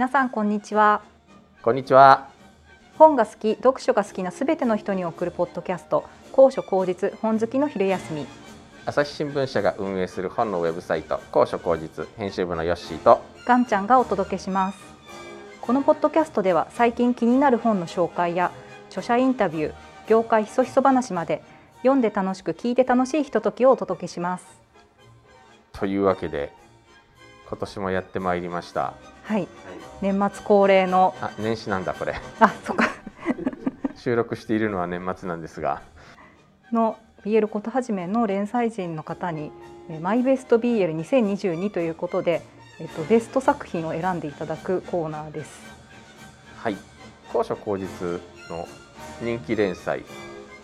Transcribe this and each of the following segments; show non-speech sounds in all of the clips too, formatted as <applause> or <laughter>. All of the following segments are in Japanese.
皆さんこんにちは。こんにちは。本が好き読書が好きなすべての人に送るポッドキャスト。高所高実本好きの昼休み。朝日新聞社が運営する本のウェブサイト。高所高実編集部のヨッシーと。ガンちゃんがお届けします。このポッドキャストでは最近気になる本の紹介や著者インタビュー業界ひそひそ話まで読んで楽しく聞いて楽しいひとときをお届けします。というわけで今年もやってまいりました。はい年末恒例のあ年始なんだこれ。あそっか。<laughs> 収録しているのは年末なんですが。の BL ことはじめの連載人の方にえーマイベスト BL2022 ということで、えっと、ベスト作品を選んでいただくコーナーです。はい。高所高実の人気連載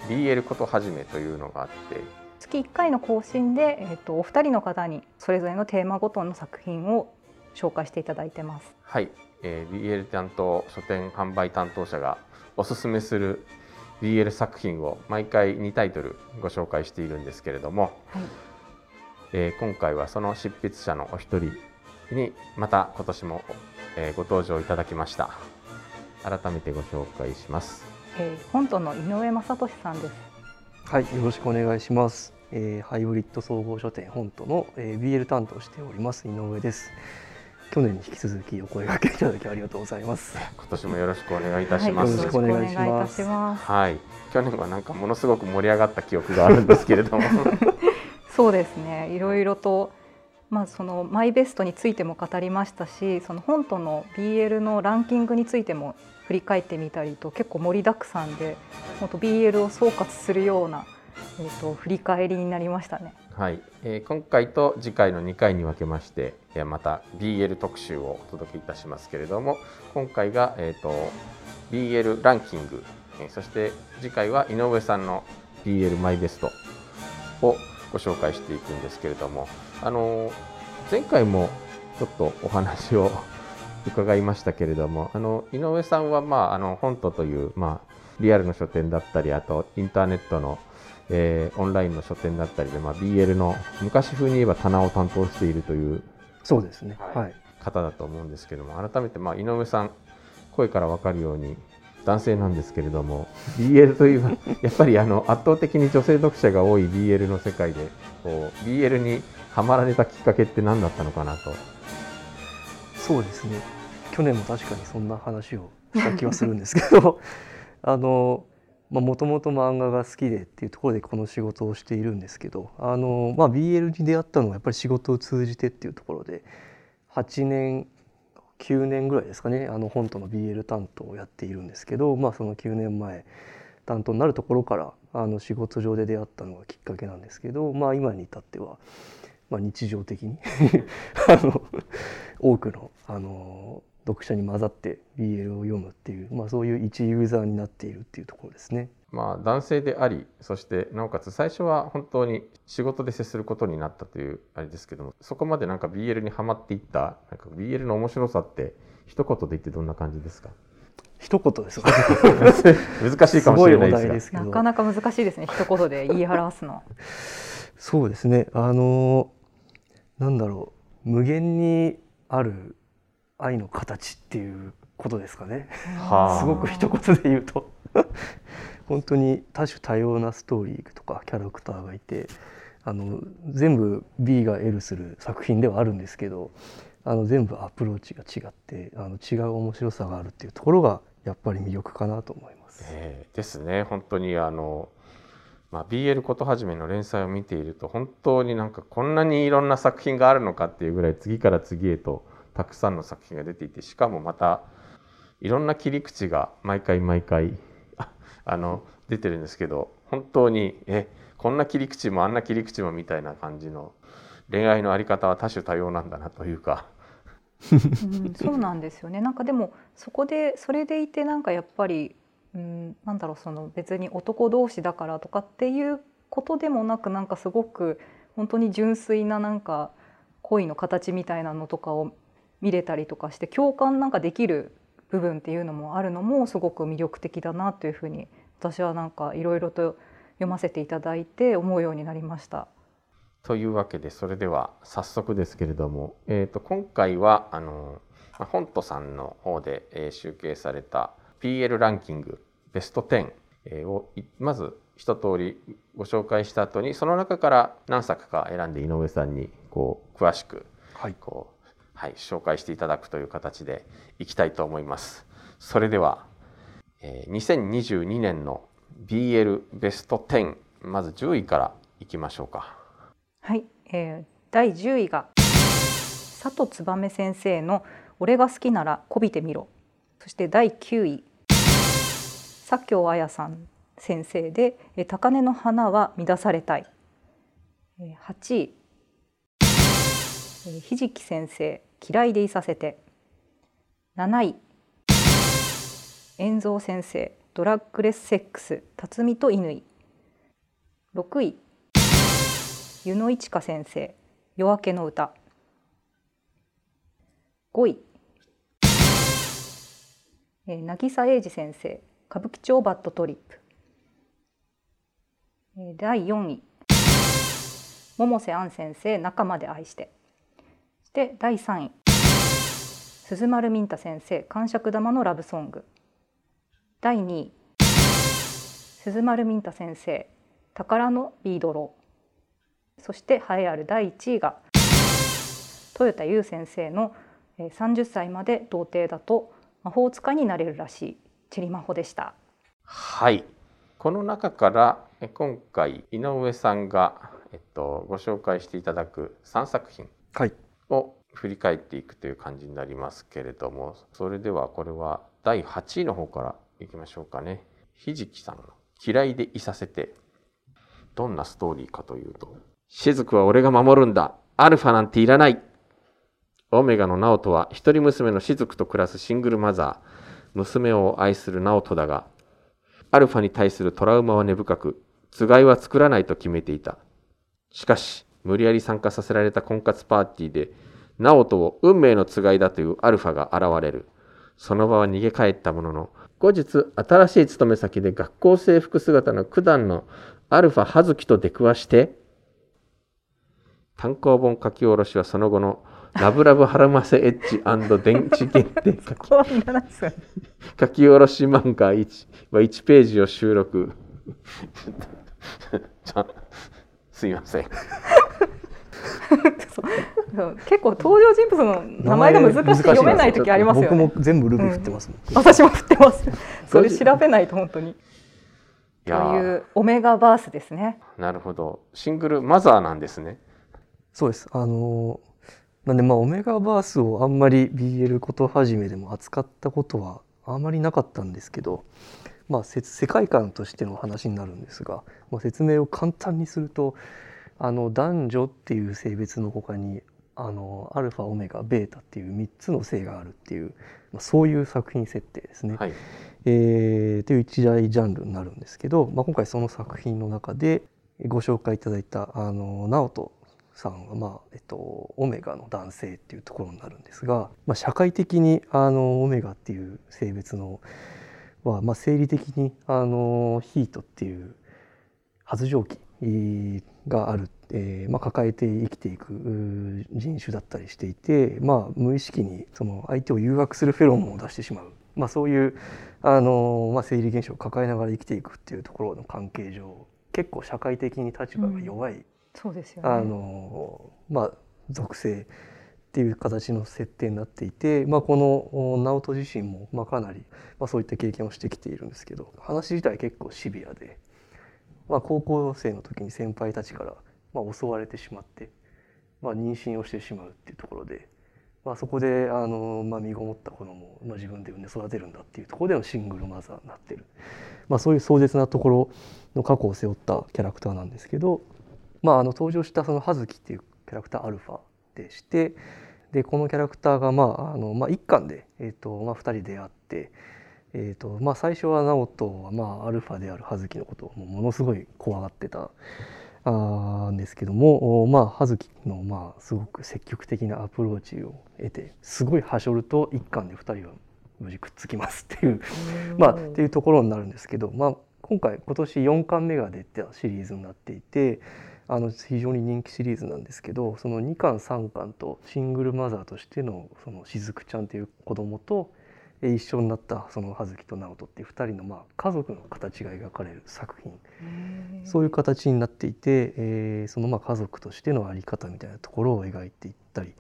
BL ことはじめというのがあって。月1回の更新で、えっと、お二人の方にそれぞれのテーマごとの作品を紹介していただいてます。はい、えー BL 担当書店販売担当者がおすすめする BL 作品を毎回2タイトルご紹介しているんですけれども、はい、えー今回はその執筆者のお一人にまた今年も、えーご登場いただきました改めてご紹介しますえー、本との井上正俊さんです。はい、よろしくお願いします。えーハイブリッド総合書店本との、えー BL 担当しております井上です。去年に引き続きお声掛けいただきありがとうございます。今年もよろしくお願いいたしはい、ます、よろしくお願いしますよろくお願いいたしますはい、去年はなんかものすごく盛り上がった記憶があるんですけれども <laughs> そうですね。いろいろと。まあ、そのマイベストについても語りましたしその本との BL のランキングについても振り返ってみたりと結構盛りだくさんで本当 BL を総括するような、えー、と振り返りになりましたね。はい、えー今回と次回の2回に分けまして、えーまた BL 特集をお届けいたしますけれども今回が、えー、と BL ランキング、えそして次回は井上さんの BL マイベストをご紹介していくんですけれども、あの前回もちょっとお話を伺いましたけれどもあの井上さんは、まあ、あの本とという、まあ、リアルの書店だったりあとインターネットのえーオンラインの書店だったりで、まあ、BL の昔風に言えば棚を担当しているというそうですね。ははいい。方だと思うんですけども改めて、まあ、井上さん声から分かるように男性なんですけれども BL といえば <laughs> やっぱりあの圧倒的に女性読者が多い BL の世界でこう BL にはまられたきっかけって何だったのかなと。そうですね。去年も確かにそんな話をした気はするんですけど、<laughs> あの。まあ、もともと漫画が好きでっていうところでこの仕事をしているんですけどあの、まあ、BL に出会ったのはやっぱり仕事を通じてっていうところで8年9年ぐらいですかねあの本との BL 担当をやっているんですけど、まあ、その9年前担当になるところからあの仕事上で出会ったのがきっかけなんですけど、まあ、今に至っては、まあ、日常的に <laughs> あの多くのあの読者に混ざって BL を読むっていう、まあ、そういう一ユーザーになっているっていうところですね。まあ、男性でありそしてなおかつ最初は本当に仕事で接することになったというあれですけどもそこまでなんか BL にはまっていったなんか BL の面白さって一言で言ってどんな感じですか？一言ですか？<laughs> 難しいかもしれないですが。ごいお題ですけど。なかなか難しいですね一言で言い表すの。そうですね。あのなんだろう。無限にある愛の形っていうことですかね。はあ。すごく一言で言うと。<laughs> 本当に多種多様なストーリーとかキャラクターがいてあの全部 B が L する作品ではあるんですけどあの全部アプローチが違ってあの違う面白さがあるっていうところがやっぱり魅力かなと思います。えーですね。本当にあの、まあ、BL ことはじめの連載を見ていると本当になんかこんなにいろんな作品があるのかっていうぐらい次から次へとたくさんの作品が出ていてしかもまたいろんな切り口が毎回毎回あの出てるんですけど本当にえこんな切り口もあんな切り口もみたいな感じの恋愛のあり方は多種多様なんだなというか。うん、そうなんですよね。なんかでもそこでそれでいてなんかやっぱり、うん、なんだろうその別に男同士だからとかっていうことでもなくなんかすごく本当に純粋ななんか恋の形みたいなのとかを見れたりとかして共感なんかできる部分っていうのもあるのもすごく魅力的だなというふうに私はなんかいろいろと読ませていただいて思うようになりました。というわけでそれでは早速ですけれども、えー、と今回はあのまあ、ホントさんの方で、えー、集計された PL ランキングベスト10、えー、をまず一通りご紹介した後にその中から何作か選んで井上さんにこう詳しくこう、はい、紹介していただくという形でいきたいと思います。それでは、えー、2022年の BL ベスト10まず10位からいきましょうか。はい、えー、第10位が佐藤燕先生の「俺が好きならこびてみろ」そして第9位佐京彩さん先生で「高嶺の花は乱されたい」8位ひじき先生「嫌いでいさせて」7位。遠蔵先生「ドラッグレスセックス辰巳と乾」6位。湯野一花先生「夜明けの歌」5位。え渚英二先生「歌舞伎町バッドトリップ」第4位。百瀬杏先生「中まで愛して」そして第3位。鈴丸ミンタ先生「感触玉のラブソング」第2位。鈴丸ミンタ先生「宝のビードロー」そして栄えある第1位が豊田優先生の「30歳まで童貞だと魔法使いになれるらしい」チリマホでした。はい。この中から今回井上さんが、えっと、ご紹介していただく3作品を振り返っていくという感じになりますけれどもそれではこれは第8位の方からいきましょうかね。ひじきさん「嫌いでいさせて」どんなストーリーかというと「雫は俺が守るんだアルファなんていらない」オメガの直人は一人娘の雫と暮らすシングルマザー娘を愛する直人だがアルファに対するトラウマは根深く、つがいは作らないと決めていた。しかし、無理やり参加させられた婚活パーティーで、ナオトを運命のつがいだというアルファが現れる。その場は逃げ帰ったものの、後日、新しい勤め先で学校制服姿の九段のアルファ葉月と出くわして、単行本書き下ろしはその後のラブラブハラマセエッジ電池限定 <laughs> 書き書き下ろし漫画 1, は1ページを収録。<laughs> すいません結構登場人物の名前が難しく読めない時ありますよね。僕も全部ルビ振ってます、うん、私も振ってます。<laughs> それ調べないと本当に。というオメガバースですね。なるほど。シングルマザーなんですね。そうです。あのなんでまあオメガバースをあんまり BL ことはじめでも扱ったことはあまりなかったんですけど、まあ、世界観としての話になるんですが、まあ、説明を簡単にするとあの男女っていう性別のほかにあのアルファオメガベータっていう3つの性があるっていう、まあ、そういう作品設定ですね。はい、えー、という一大ジャンルになるんですけど、まあ、今回その作品の中でご紹介いただいたあの直人さんは、まあえっと、オメガの男性っていうところになるんですが、まあ、社会的にあのオメガっていう性別のは、まあ、生理的にあのヒートっていう発情期がある、えーまあ、抱えて生きていく人種だったりしていて、まあ、無意識にその相手を誘惑するフェロモンを出してしまう、まあ、そういうあの、まあ、生理現象を抱えながら生きていくっていうところの関係上結構社会的に立場が弱い、うんそうですよね、あのまあ属性っていう形の設定になっていて、まあ、この直人自身もまあかなり、まあ、そういった経験をしてきているんですけど話自体結構シビアで、まあ、高校生の時に先輩たちからまあ襲われてしまって、まあ、妊娠をしてしまうっていうところで、まあ、そこであの、まあ、身ごもった子供を、まあ、自分で産んで育てるんだっていうところでのシングルマザーになってる、まあ、そういう壮絶なところの過去を背負ったキャラクターなんですけどまあ、あの登場したその葉月っていうキャラクターアルファでしてでこのキャラクターが、まああのまあ、一巻で、えーとまあ、2人出会って、えーとまあ、最初は直人は、まあ、アルファである葉月のことをものすごい怖がってたあんですけども、まあ、葉月の、まあ、すごく積極的なアプローチを得てすごいはしょると一巻で2人は無事くっつきますっていうまあっていうところになるんですけど、まあ、今回今年4巻目が出たシリーズになっていてあの非常に人気シリーズなんですけどその2巻3巻とシングルマザーとしてのそのしずくちゃんという子供と一緒になったその葉月と直人っていう2人のまあ家族の形が描かれる作品。そういう形になっていて、えー、そのまあ家族としての在り方みたいなところを描いていったり。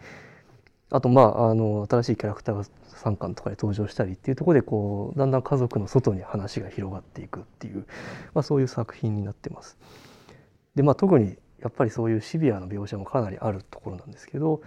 あとまああの新しいキャラクターが3巻とかで登場したりっていうところでこうだんだん家族の外に話が広がっていくっていう、まあ、そういう作品になってます。でまあ特にやっぱりそういうシビアな描写もかなりあるところなんですけど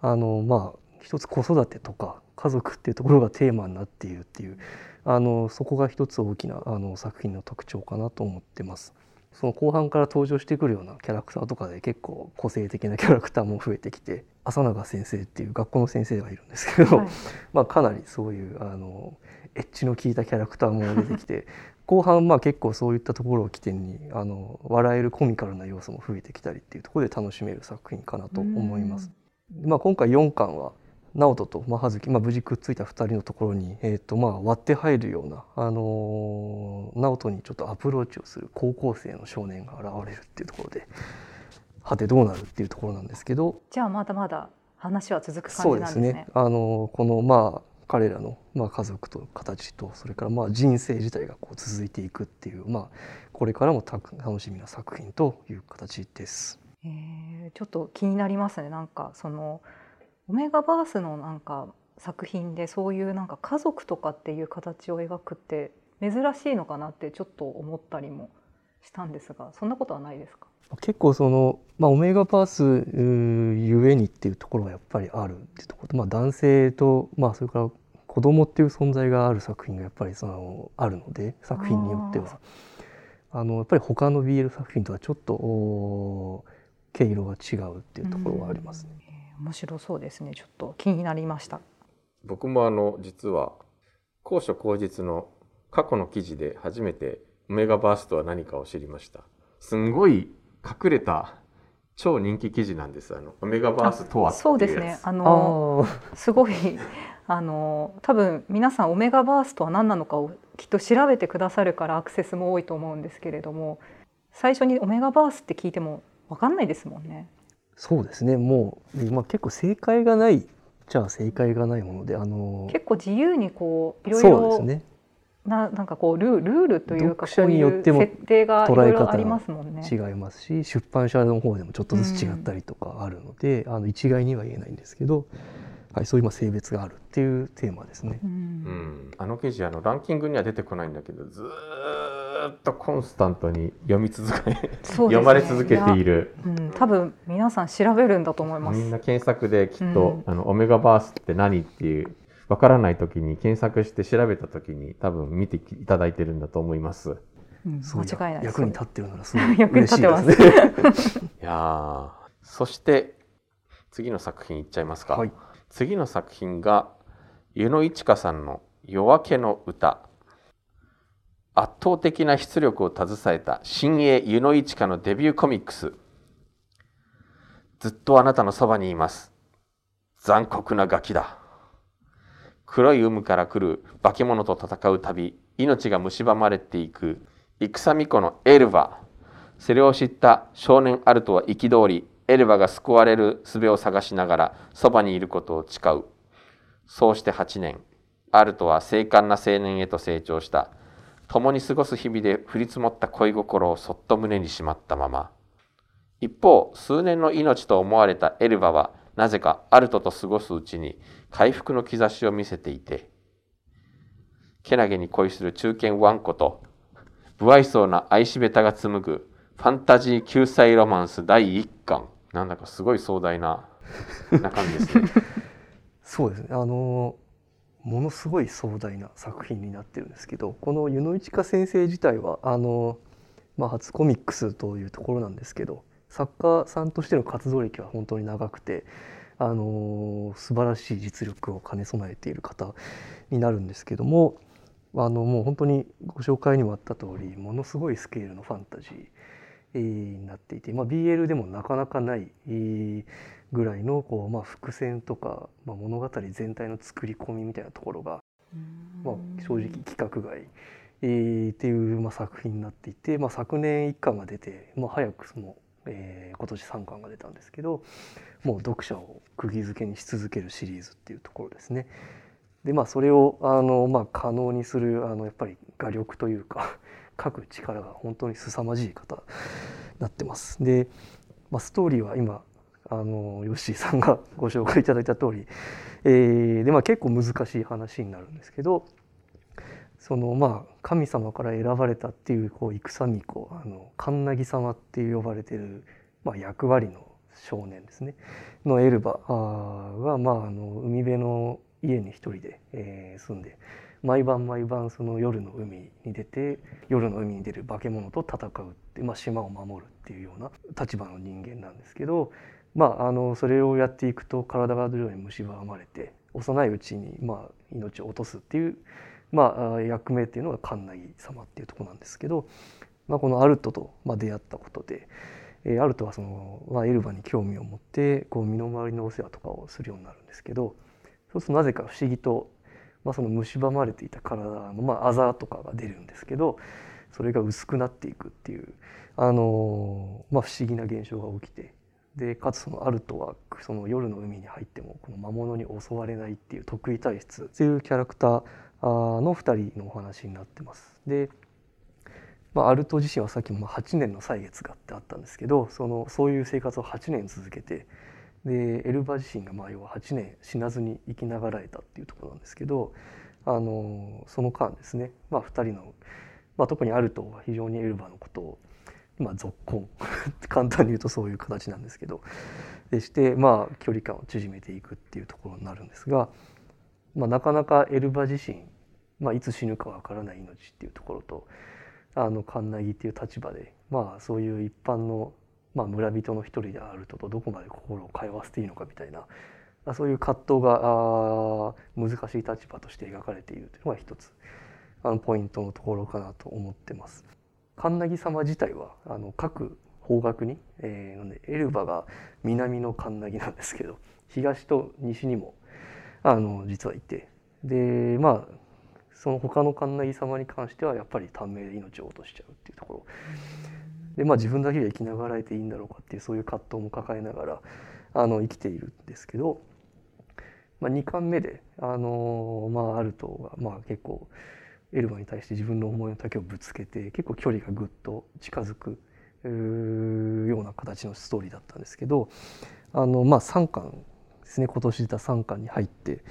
あのまあ一つ子育てとか家族っていうところがテーマになっているっていうあのそこが一つ大きなあの作品の特徴かなと思ってます。その後半から登場してくるようなキャラクターとかで結構個性的なキャラクターも増えてきて浅永先生っていう学校の先生がいるんですけど、はい、<laughs> まあかなりそういうあのエッジの効いたキャラクターも出てきて後半まあ結構そういったところを起点にあの笑えるコミカルな要素も増えてきたりっていうところで楽しめる作品かなと思います。まあ、今回4巻は直人と、まあ、葉月、まあ、無事くっついた2人のところに、えーとまあ、割って入るような、あのー、直人にちょっとアプローチをする高校生の少年が現れるっていうところではてどうなるっていうところなんですけどじゃあまだまだ話は続く感じなんですね。そうですねあのー、このまあ彼らの、まあ、家族と形とそれからまあ人生自体がこう続いていくっていう、まあ、これからも楽しみな作品という形です。えー、ちょっと気になりますねなんかそのオメガバースのなんか作品でそういうなんか家族とかっていう形を描くって珍しいのかなってちょっと思ったりもしたんですがそんなことはないですか？結構その、まあ、オメガバースゆえにっていうところがやっぱりあるっていうところと、まあ、男性と、まあ、それから子供っていう存在がある作品がやっぱりそのあるので作品によっては。あのやっぱり他の BL 作品とはちょっと毛色が違うっていうところはありますね。面白そうですね。ちょっと気になりました。僕もあの実は高所高実の過去の記事で初めてオメガバースとは何かを知りました。すんごい隠れた超人気記事なんです。あのオメガバースとはそうですね。あのすごいあの多分皆さんオメガバースとは何なのかをきっと調べてくださるからアクセスも多いと思うんですけれども最初にオメガバースって聞いても分かんないですもんね。そうですね。もう、まあ、結構正解がないじゃあ正解がないものであの結構自由にこういろいろそうですね。ななんかこうルルールというか読者によっても設定がいろいろありますもんね。違いますし出版社の方でもちょっとずつ違ったりとかあるので、うん、あの一概には言えないんですけど、はい、そういう性別があるっていうテーマですね。うん、うん、あの記事あのランキングには出てこないんだけどずっとコンスタントに読み続け、ね、読まれ続けているい、うん、多分皆さん調べるんだと思いますみんな検索できっと、うん、あのオメガバースって何っていうわからない時に検索して調べた時に多分見ていただいてるんだと思います。うん、間違いない役に立ってるならすごい <laughs> 嬉しいですね。<laughs> いやそして次の作品いっちゃいますか。はい、次の作品が湯野一花さんの夜明けの歌。圧倒的な出力を携えた新鋭湯野一花のデビューコミックス。ずっとあなたのそばにいます。残酷なガキだ。黒い海から来る化け物と戦う旅、命が蝕まれていく戦巫女のエルヴァ。それを知った少年アルトは憤り、エルヴァが救われる術を探しながらそばにいることを誓う。そうして8年、アルトは精悍な青年へと成長した。共に過ごす日々で降り積もった恋心をそっと胸にしまったまま。一方、数年の命と思われたエルバは、なぜかアルトと過ごすうちに回復の兆しを見せていて、けなげに恋する中堅ワンコと、不愛想な愛しべたが紡ぐファンタジー救済ロマンス第一巻。なんだかすごい壮大な中身ですね。<laughs> そうですね。あのものすごい壮大な作品になってるんですけどこの湯野一花先生自体はあの、まあ、初コミックスというところなんですけど作家さんとしての活動歴は本当に長くてあの素晴らしい実力を兼ね備えている方になるんですけどもあのもう本当にご紹介にもあった通りものすごいスケールのファンタジーになっていて、まあ、BL でもなかなかないぐらいのこう、まあ、伏線とか、まあ、物語全体の作り込みみたいなところが、まあ、正直規格外、えー、っていう、まあ、作品になっていて、まあ、昨年一巻が出て、まあ、早くそのえー、今年3巻が出たんですけどもう読者を釘付けにし続けるシリーズっていうところですね。でまあそれをあの、まあ、可能にするあのやっぱり画力というか <laughs> 書く力が本当に凄まじい方になってます。で、まあ、ストーリーは今あのヨッシーさんがご紹介いただいた通り、えー、でまあ結構難しい話になるんですけどそのまあ神様から選ばれたっていうこう戦巫女あの神奈木様って呼ばれてる、まあ、役割の少年ですね。のエルバが、まあ、あの海辺の家に一人で、えー、住んで毎晩毎晩その夜の海に出て夜の海に出る化け物と戦うって、まあ、島を守るっていうような立場の人間なんですけど、まあ、あのそれをやっていくと体が徐々に蝕まれて幼いうちにまあ命を落とすっていう、まあ、役目っていうのが神奈様っていうとこなんですけど、まあ、このアルトとまあ出会ったことで。えー、アルトはその、まあ、エルバに興味を持ってこう身の回りのお世話とかをするようになるんですけどそうするとなぜか不思議とまあ、その蝕まれていた体の、まあ、あざとかが出るんですけどそれが薄くなっていくっていう、あのまあ、不思議な現象が起きてでかつそのアルトはその夜の海に入ってもこの魔物に襲われないっていう得意体質っていうキャラクターの2人のお話になってます。でまあ、アルト自身はさっきも8年の歳月がってあったんですけどそのそういう生活を8年続けてでエルバ自身がまあ要は8年死なずに生きながらえたっていうところなんですけどあのその間ですね、まあ、2人の、まあ、特にアルトは非常にエルバのことをまあ、続婚 <laughs> 簡単に言うとそういう形なんですけどでしてまあ距離感を縮めていくっていうところになるんですが、まあ、なかなかエルバ自身、まあ、いつ死ぬかわからない命っていうところとあのカンナギっていう立場で、まあ、そういう一般のまあ、村人の一人であるととどこまで心を通わせていいのかみたいなそういう葛藤が難しい立場として描かれているというのが一つあのポイントのところかなと思ってます。神奈木様自体はあの各方角に、えー、エルバが南の神奈木なんですけど東と西にもあの実はいてでまあその他の神奈木様に関してはやっぱり短命で命を落としちゃうっていうところ。でまあ自分だけが生きながらえていいんだろうかっていうそういう葛藤も抱えながらあの生きているんですけど、まあ、2巻目であのまあアルトがまあ結構エルバに対して自分の思いの丈をぶつけて結構距離がぐっと近づくような形のストーリーだったんですけどあのまあ3巻ですね。今年出た3巻に入って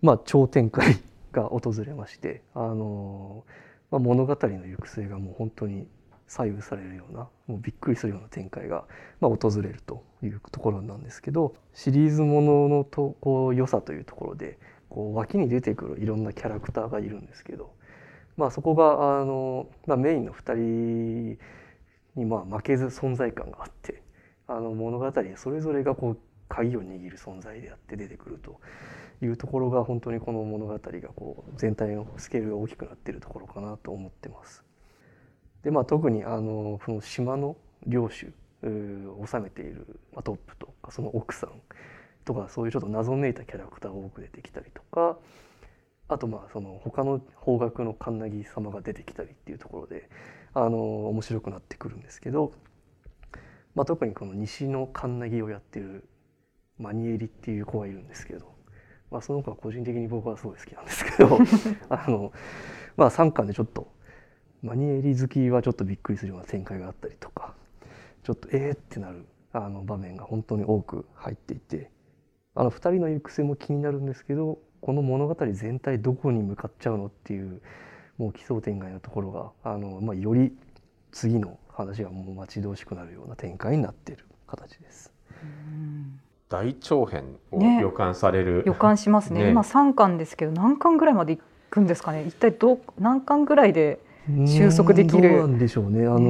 まあ超展開が訪れましてあの、まあ、物語の行く末がもう本当に左右されるようなもうびっくりするような展開が、まあ、訪れるというところなんですけどシリーズもののとこう良さというところでこう脇に出てくるいろんなキャラクターがいるんですけど、まあ、そこがあの、まあ、メインの2人にまあ負けず存在感があってあの物語それぞれがこう鍵を握る存在であって出てくるというところが本当にこの物語がこう全体のスケールが大きくなっているところかなと思ってます。でまあ特にあのその島の領主を治めている、まあ、トップとかその奥さんとかそういうちょっと謎めいたキャラクターが多く出てきたりとかあとまあその他の方角の神奈木様が出てきたりっていうところであの面白くなってくるんですけど、まあ、特にこの西の神奈木をやってるマニエリっていう子がいるんですけど、まあ、その子は個人的に僕はすごい好きなんですけど <laughs> あの、まあ、3巻でちょっとマニエリ好きはちょっとびっくりするような展開があったりとかちょっとえーってなるあの場面が本当に多く入っていてあの2人の行く末も気になるんですけどこの物語全体どこに向かっちゃうのっていうもう奇想天外なところがあの、まあ、より次の話がもう待ち遠しくなるような展開になっている形です。大長編を予感される、ね、予感しますねね今3巻ですけど何巻ぐらいまでいくんですかね？一体ど何巻ぐらいで収束できる。どうなんでしょうね。あの、ね、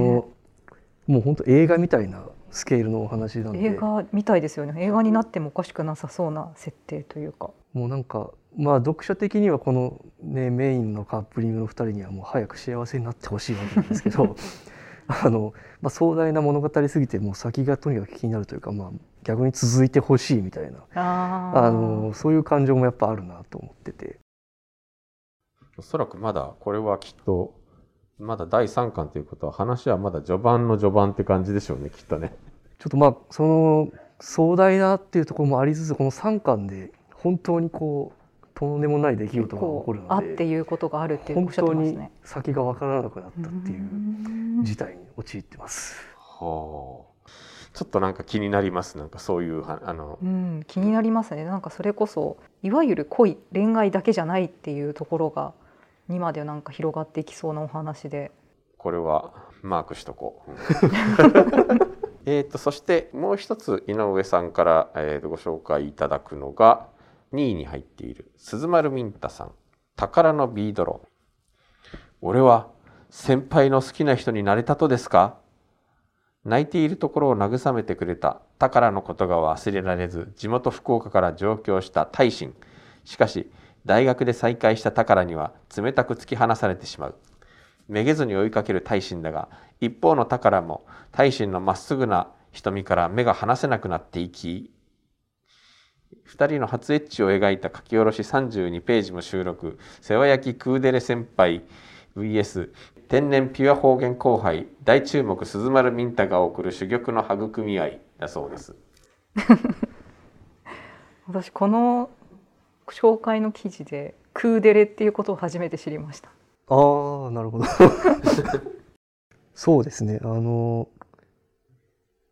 もう本当映画みたいなスケールのお話なんで。映画みたいですよね。映画になってもおかしくなさそうな設定というか。もうなんかまあ読者的にはこのねメインのカップリングの2人にはもう早く幸せになってほしいわけなんですけど。<laughs> あのまあ、壮大な物語すぎてもう先がとにかく気になるというか、まあ、逆に続いてほしいみたいなあのそういう感情もやっぱあるなと思ってておそらくまだこれはきっとまだ第3巻ということは話はまだ序盤の序盤って感じでしょうねきっとね。ちょっとまあその壮大なっていうところもありつつこの3巻で本当にこうとんでもない出来事が起こるのであっていうことがあるっておっしゃって本当に。先が分からなくなったっていううん事態に陥ってます。はあちょっとなんか気になりますなんかそういうはあのうん、気になりますねなんかそれこそいわゆる恋恋愛だけじゃないっていうところがにまでなんか広がっていきそうなお話で。これはマークしとこう。<laughs> えーとそしてもう一つ井上さんから、えーとご紹介いただくのが2位に入っている鈴丸ミンタさん「宝のビードロン」俺は先輩の好きな人になれたとですか？泣いているところを慰めてくれた宝のことが忘れられず地元福岡から上京した大臣。しかし大学で再会した宝には冷たく突き放されてしまう。めげずに追いかける大臣だが一方の宝も大臣のまっすぐな瞳から目が離せなくなっていき二人の初エッチを描いた書き下ろし32ページも収録。世話焼きクーデレ先輩 VS 天然ピュア方言後輩大注目鈴丸ミンタが送る珠玉の育み合いだそうです。<laughs> 私この紹介の記事でクーデレっていうことを初めて知りました。ああなるほど。<laughs> そうですね。あのや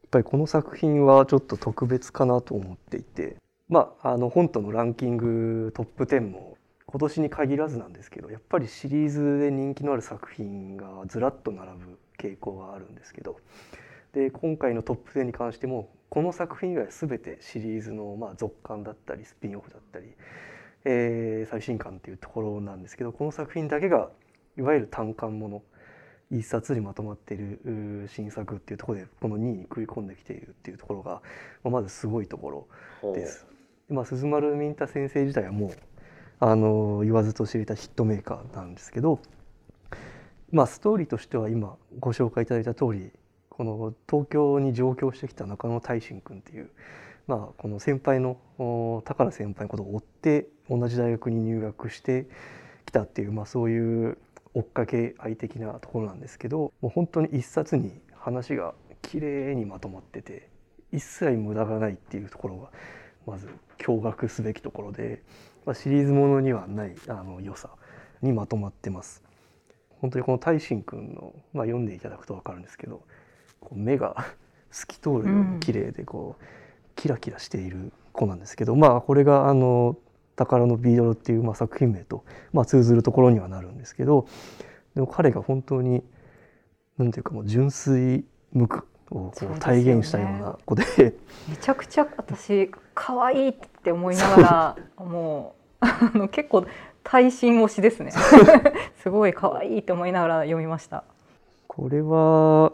っぱりこの作品はちょっと特別かなと思っていて。まああの本とのランキングトップ10も今年に限らずなんですけどやっぱりシリーズで人気のある作品がずらっと並ぶ傾向があるんですけど。で今回のトップ10に関してもこの作品以外は全てシリーズのまあ続刊だったりスピンオフだったり、えー最新刊っていうところなんですけどこの作品だけがいわゆる単館もの一冊にまとまっている新作っていうところでこの2位に食い込んできているっていうところが、まあまずすごいところです。でまあ、鈴丸ミンタ先生自体はもうあの言わずと知れたヒットメーカーなんですけど、まあ、ストーリーとしては今ご紹介いただいた通りこの東京に上京してきた中野大臣君っていう、まあ、この先輩のお宝先輩のことを追って同じ大学に入学してきたっていう、まあ、そういう追っかけ愛的なところなんですけどもう本当に一冊に話が綺麗にまとまってて一切無駄がないっていうところがまず驚愕すべきところで、まあ、シリーズものにはないあの良さにまとまってます。本当にこの大臣くんの、まあ、読んでいただくと分かるんですけどこう目が透き通るように綺麗でこう、キラキラしている子なんですけどまあこれがあの「宝のビードロ」っていう、まあ、作品名と、まあ、通ずるところにはなるんですけどでも彼が本当になんていうかもう純粋無垢をこそう体現したような子で。めちゃくちゃ私可愛いって思いながら <laughs> もうあの結構耐震推しですね。<laughs> すごい可愛いって思いながら読みました。これは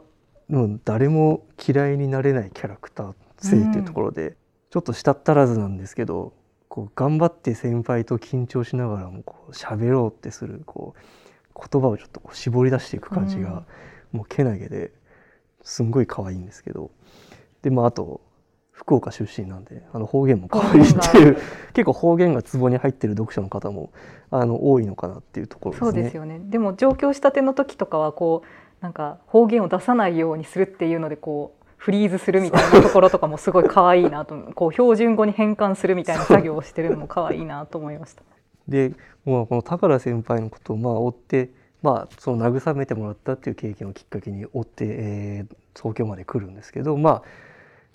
うん誰も嫌いになれないキャラクター性っていうところで、ちょっと舌足らずなんですけどこう頑張って先輩と緊張しながらもこう喋ろうってするこう言葉をちょっとこう絞り出していく感じが、もうけなげですんごい可愛いんですけど。でまああと福岡出身なんであの方言も可愛いっていう <laughs> 結構方言がツボに入ってる読者の方もあの多いのかなっていうところですね。そうですよね。でも上京したての時とかはこうなんか方言を出さないようにするっていうのでこうフリーズするみたいなところとかもすごい可愛いなとこう標準語に変換するみたいな作業をしてるのも可愛いなと思いました。でもうこの宝先輩のことをまあ追って、まあ、その慰めてもらったっていう経験をきっかけに追って、えー東京まで来るんですけどま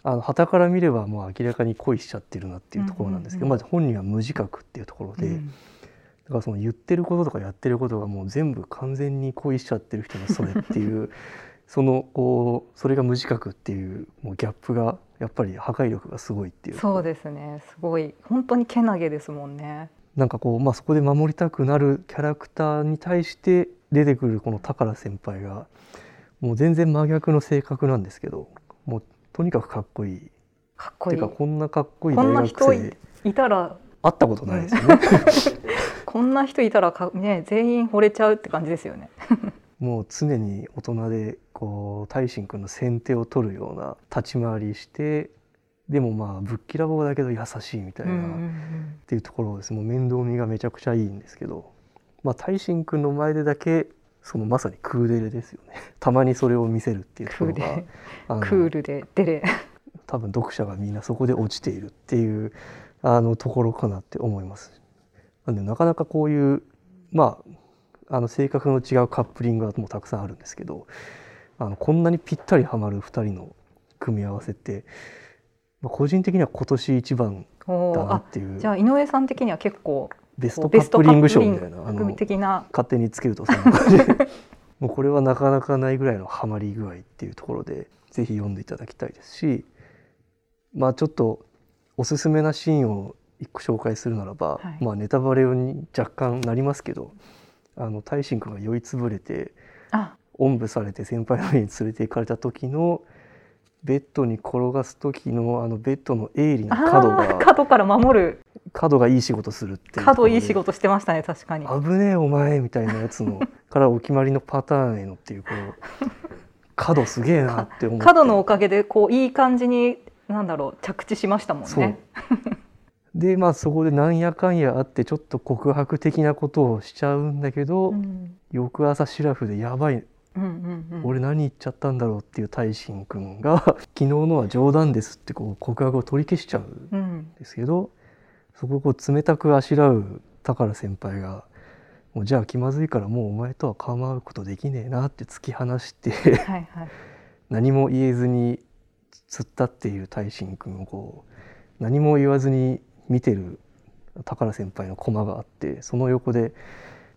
ああの傍から見ればもう明らかに恋しちゃってるなっていうところなんですけど、まあ、本人は無自覚っていうところで、うんだからその言ってることとかやってることがもう全部完全に恋しちゃってる人のそれっていうそのこうそれが無自覚っていうもうギャップがやっぱり破壊力がすごいっていうそうですねすごい本当にけなげですもんね。なんかこう、まあ、そこで守りたくなるキャラクターに対して出てくるこの宝先輩がもう全然真逆の性格なんですけどもうとにかくかっこいいかっこいいてかこんなかっこいいこんな大人い学生いたら会ったことないですよね。<laughs> こんな人いたらか、ね、全員惚れちゃうって感じですよね。もう常に大人でこう大臣君の先手を取るような立ち回りしてでもまあぶっきらぼうだけど優しいみたいな、っていうところです。もう面倒見がめちゃくちゃいいんですけど、まあ、大臣君の前でだけそのまさにクーデレですよね。たまにそれを見せるっていうところクーがクールでデレ多分読者がみんなそこで落ちているっていうあのところかなって思います。なんでなかなかこういうまああの性格の違うカップリングはもうたくさんあるんですけどあのこんなにぴったりはまる2人の組み合わせって、まあ、個人的には今年一番だなっていうじゃあ井上さん的には結構ベストカップリング賞みたいなあの的な。勝手につけるとそんな感じもうこれはなかなかないぐらいのハマり具合っていうところでぜひ読んでいただきたいですしまあちょっとおすすめなシーンを一個紹介するならば、はい。まあネタバレに若干なりますけどあの大臣君が酔いつぶれてあ。おんぶされて先輩の家に連れて行かれた時のベッドに転がす時のあのベッドの鋭利な角が角から守る。角がいい仕事するっていう角でいい仕事してましたね確かに。危ねえお前みたいなやつの <laughs> からお決まりのパターンへのっていうこう角すげえなって思って。角のおかげでこういい感じになんだろう着地しましたもんねでまあそこでなんやかんやあってちょっと告白的なことをしちゃうんだけど、うん。翌朝シラフでやばい。うんうんうん。俺何言っちゃったんだろうっていう大臣君が <laughs> 昨日のは冗談ですってこう告白を取り消しちゃうんうん。ですけどそこをこう冷たくあしらう宝先輩が「もうじゃあ気まずいからもうお前とは構うことできねえな」って突き放してはいはい。何も言えずに突っ立っている大臣君をこう何も言わずに見てる宝先輩の駒があってその横で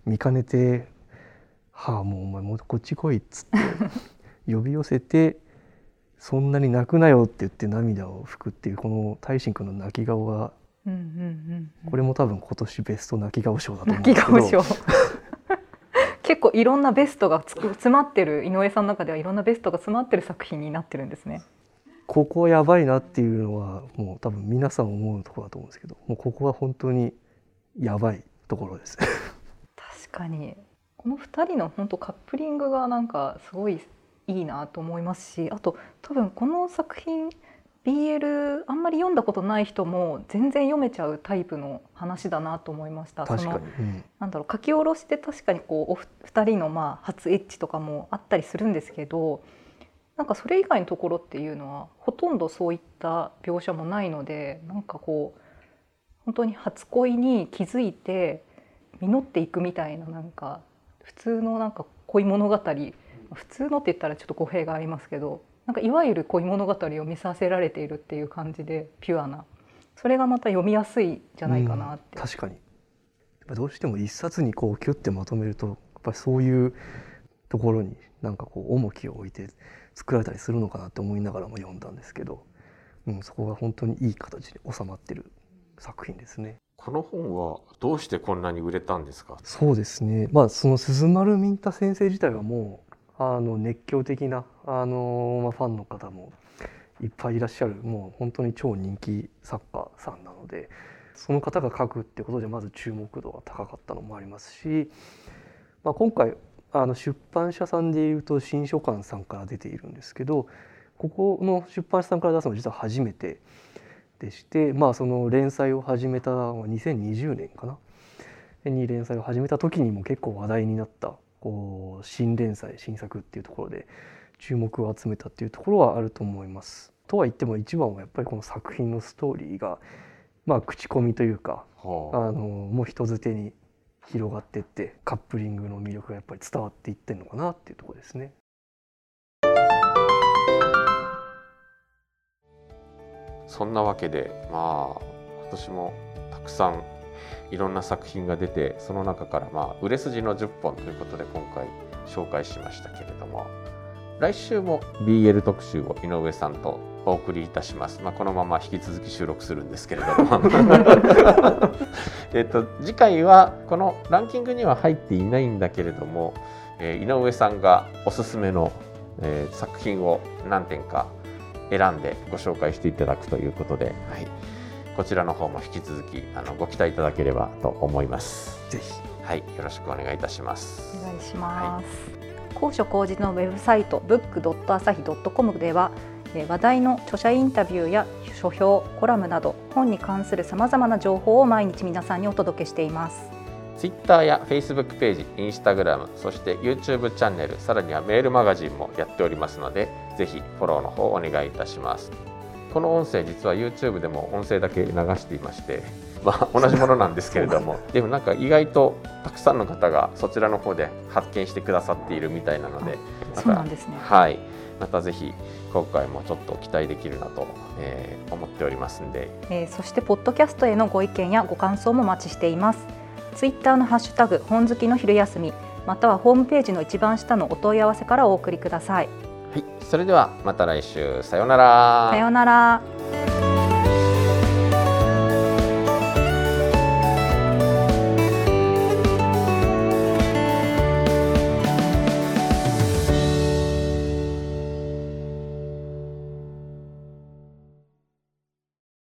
見かねて「はあもうお前もうこっち来い」っつって <laughs> 呼び寄せて「そんなに泣くなよ」って言って涙を拭くっていうこの大臣君の泣き顔がうんうんうんうん。これも多分今年ベスト泣き顔賞だと思うんですけど。顔賞 <laughs> 結構いろんなベストが詰まってる井上さんの中ではいろんなベストが詰まってる作品になってるんですねここやばいなっていうのはもう多分皆さん思うところだと思うんですけどもうここは本当にやばいところです。<laughs> 確かにこの2人の本当カップリングがなんかすごいいいなと思いますしあと多分この作品 BL あんまり読んだことない人も全然読めちゃうタイプの話だなと思いました。確そのかに、うんなんだろう書き下ろしで確かにこうおふ二人のまあ初エッチとかもあったりするんですけどなんかそれ以外のところっていうのはほとんどそういった描写もないのでなんかこう本当に初恋に気づいて実っていくみたいななんか普通のなんか恋物語。普通のって言ったらちょっと語弊がありますけどなんかいわゆる恋物語を見させられているっていう感じでピュアな。それがまた読みやすいじゃないかなって。うん確かに。どうしても一冊にこうキュッてまとめるとやっぱりそういうところになんかこう重きを置いて作られたりするのかなって思いながらも読んだんですけど、うん、そこが本当にいい形で収まってる作品ですね。この本はどうしてこんなに売れたんですか？そうですねまあその鈴丸ミンタ先生自体はもうあの熱狂的なあの、まあ、ファンの方もいっぱいいらっしゃるもう本当に超人気作家さんなのでその方が書くってことでまず注目度が高かったのもありますし、まあ、今回あの出版社さんでいうと新書館さんから出ているんですけどここの出版社さんから出すのは実は初めてでして、まあ、その連載を始めたのは2020年かなに連載を始めた時にも結構話題になったこう新連載新作っていうところで注目を集めたっていうところはあると思います。とは言っても一番はやっぱりこの作品のストーリーがまあ口コミというかはあのもう人づてに広がってってカップリングの魅力がやっぱり伝わっていってるのかなっていうところですね。そんなわけでまあ今年もたくさんいろんな作品が出てその中からまあ売れ筋の10本ということで今回紹介しましたけれども来週も BL 特集を井上さんとお送りいたします、まあ、このまま引き続き収録するんですけれども <laughs> えっと次回はこのランキングには入っていないんだけれども、えー井上さんがおすすめの、えー作品を何点か選んでご紹介していただくということで、はい、こちらの方も引き続きあのご期待いただければと思います。ぜひはい、よろしくお願いいたします。お願いします。高所高時のウェブサイト book.asahi.com ではえー話題の著者インタビューや書評、コラムなど本に関するさまざまな情報を毎日皆さんにお届けしています。Twitter や Facebook ページ、Instagram、そして YouTube チャンネル、さらにはメールマガジンもやっておりますので、ぜひフォローの方お願いいたします。この音声実は YouTube でも音声だけ流していまして、まあ、同じものなんですけれども <laughs> でもなんか意外とたくさんの方がそちらの方で発見してくださっているみたいなのでそうなんですねはいまたぜひ今回もちょっと期待できるなと、えー、思っておりますんで、えー、そしてポッドキャストへのご意見やご感想もお待ちしています。ツイッターのハッシュタグ本好きの昼休みまたはホームページの一番下のお問い合わせからお送りください。はいそれではまた来週。さようなら。さようなら